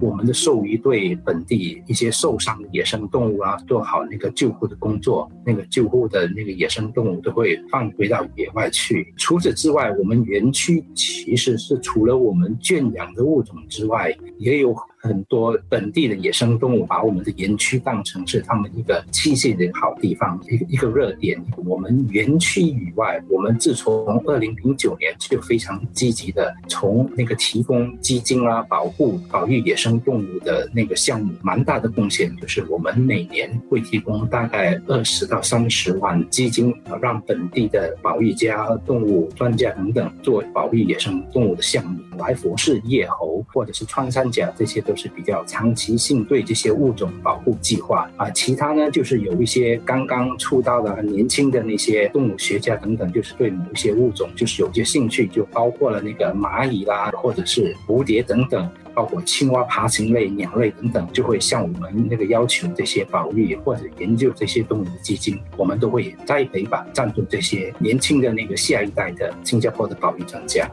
我们的兽医对本地一些受伤的野生动物啊，做好那个救护的工作，那个救护的那个野生动物都会放回到野外去。除此之外，我们园区其实是除了我们圈养的物种之外，也有。很多本地的野生动物把我们的园区当成是他们一个栖息的好地方，一个一个热点。我们园区以外，我们自从二零零九年就非常积极的从那个提供基金啊，保护保育野生动物的那个项目，蛮大的贡献就是我们每年会提供大概二十到三十万基金，让本地的保育家、动物专家等等做保育野生动物的项目，来佛是叶猴或者是穿山甲这些都。是比较长期性对这些物种保护计划啊，其他呢就是有一些刚刚出道的很年轻的那些动物学家等等，就是对某一些物种就是有些兴趣，就包括了那个蚂蚁啦，或者是蝴蝶等等，包括青蛙、爬行类、鸟类等等，就会向我们那个要求这些保育或者研究这些动物的基金，我们都会栽培吧，赞助这些年轻的那个下一代的新加坡的保育专家。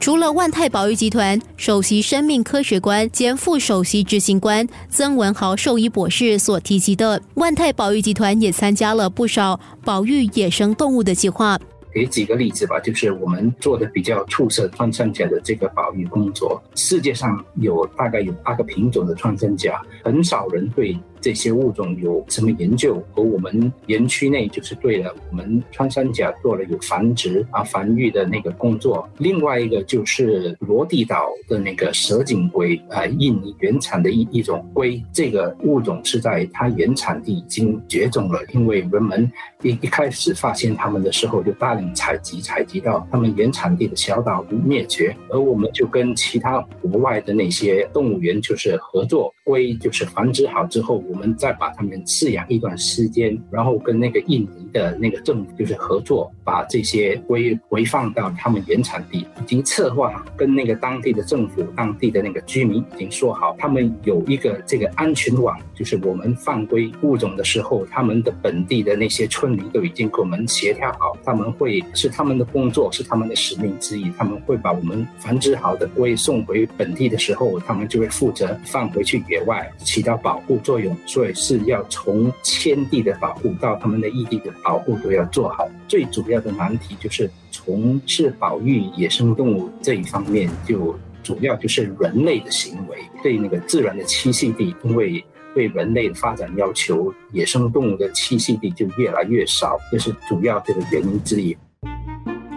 除了万泰保育集团首席生命科学官兼副首席执行官曾文豪兽医博士所提及的，万泰保育集团也参加了不少保育野生动物的计划。给几个例子吧，就是我们做的比较出色穿山甲的这个保育工作，世界上有大概有八个品种的穿山甲，很少人会。这些物种有什么研究？和我们园区内就是对了，我们穿山甲做了有繁殖啊、繁育的那个工作。另外一个就是罗地岛的那个蛇颈龟啊，印尼原产的一一种龟，这个物种是在它原产地已经绝种了，因为人们一一开始发现它们的时候就大量采集，采集到它们原产地的小岛灭绝，而我们就跟其他国外的那些动物园就是合作，龟就是繁殖好之后。我我们再把它们饲养一段时间，然后跟那个印尼的那个政府就是合作，把这些龟回放到他们原产地。已经策划跟那个当地的政府、当地的那个居民已经说好，他们有一个这个安全网，就是我们放归物种的时候，他们的本地的那些村民都已经跟我们协调好，他们会是他们的工作，是他们的使命之一，他们会把我们繁殖好的龟送回本地的时候，他们就会负责放回去野外，起到保护作用。所以是要从迁地的保护到他们的异地的保护都要做好。最主要的难题就是从事保育野生动物这一方面，就主要就是人类的行为对那个自然的栖息地，因为对人类的发展要求，野生动物的栖息地就越来越少，这是主要这个原因之一。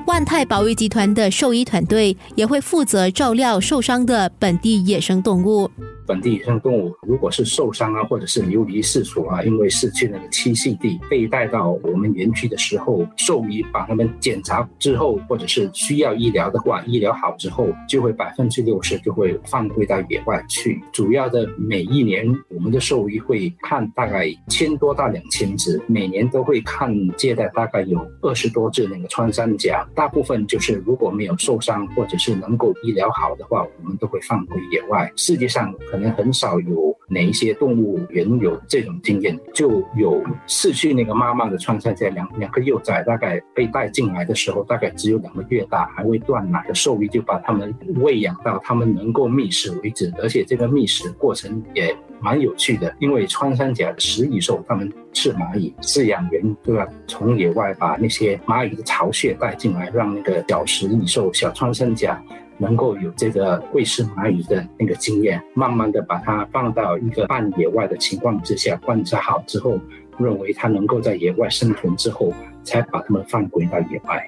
万泰保育集团的兽医团队也会负责照料受伤的本地野生动物。本地野生动物如果是受伤啊，或者是流离失所啊，因为失去那个栖息地，被带到我们园区的时候，兽医把它们检查之后，或者是需要医疗的话，医疗好之后，就会百分之六十就会放归到野外去。主要的每一年，我们的兽医会看大概千多到两千只，每年都会看接待大概有二十多只那个穿山甲。大部分就是如果没有受伤，或者是能够医疗好的话，我们都会放回野外。世界上可能很少有哪一些动物园有这种经验，就有失去那个妈妈的穿山甲两两个幼崽，大概被带进来的时候，大概只有两个月大，还未断奶的兽医就把它们喂养到它们能够觅食为止，而且这个觅食过程也蛮有趣的，因为穿山甲食蚁兽，它们吃蚂蚁，饲养员都要从野外把那些蚂蚁的巢穴带进来，让那个小食蚁兽、小穿山甲。能够有这个喂食蚂蚁的那个经验，慢慢的把它放到一个半野外的情况之下观察好之后，认为它能够在野外生存之后，才把它们放回到野外。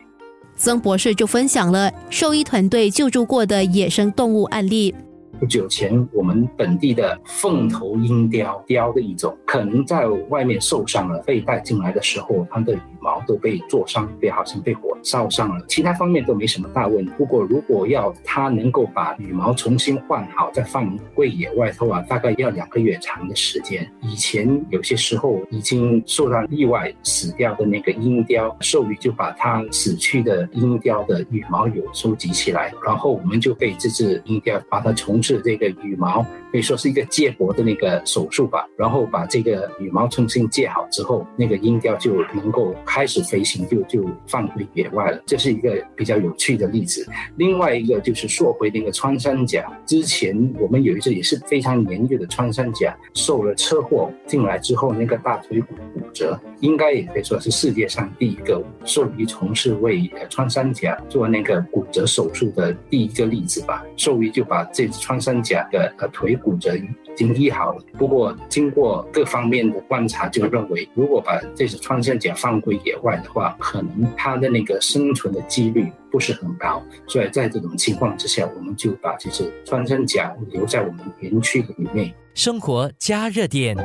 曾博士就分享了兽医团队救助过的野生动物案例。不久前，我们本地的凤头鹰雕雕的一种，可能在外面受伤了，被带进来的时候，它的羽毛都被灼伤，被好像被火烧伤了。其他方面都没什么大问题。不过，如果要它能够把羽毛重新换好，再放归野外的话，大概要两个月长的时间。以前有些时候已经受到意外死掉的那个鹰雕，兽医就把它死去的鹰雕的羽毛有收集起来，然后我们就被这只鹰雕把它重是这个羽毛，可以说是一个接驳的那个手术吧。然后把这个羽毛重新接好之后，那个鹰雕就能够开始飞行，就就放回野外了。这是一个比较有趣的例子。另外一个就是说回那个穿山甲，之前我们有一只也是非常年幼的穿山甲，受了车祸进来之后，那个大腿骨骨折，应该也可以说是世界上第一个兽医从事为穿山甲做那个骨折手术的第一个例子吧。兽医就把这只穿山甲的呃腿骨折已经医好了。不过经过各方面的观察，就认为如果把这只穿山甲放归野外的话，可能它的那个生存的几率不是很高。所以在这种情况之下，我们就把这只穿山甲留在我们园区里面。生活加热点。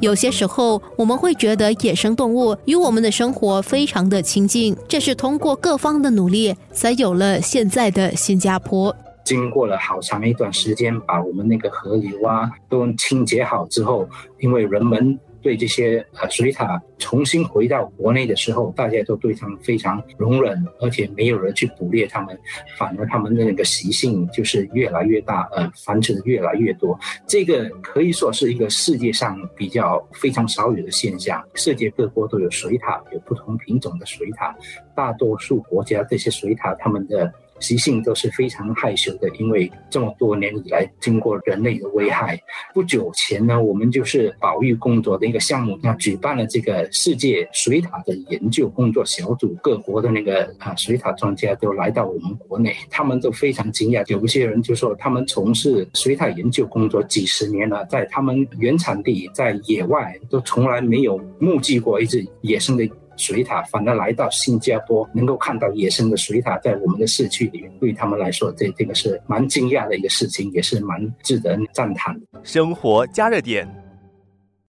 有些时候，我们会觉得野生动物与我们的生活非常的亲近，这是通过各方的努力，才有了现在的新加坡。经过了好长一段时间，把我们那个河流啊都清洁好之后，因为人们。对这些呃水獭重新回到国内的时候，大家都对他们非常容忍，而且没有人去捕猎他们，反而他们的那个习性就是越来越大，呃，繁殖的越来越多。这个可以说是一个世界上比较非常少有的现象。世界各国都有水獭，有不同品种的水獭，大多数国家这些水獭他们的。习性都是非常害羞的，因为这么多年以来，经过人类的危害。不久前呢，我们就是保育工作的一个项目，那举办了这个世界水獭的研究工作小组，各国的那个啊水獭专家都来到我们国内，他们都非常惊讶。有一些人就说，他们从事水獭研究工作几十年了，在他们原产地在野外都从来没有目击过一只野生的。水獭反而来到新加坡，能够看到野生的水獭在我们的市区里面，对他们来说，这这个是蛮惊讶的一个事情，也是蛮值得赞叹。生活加热点。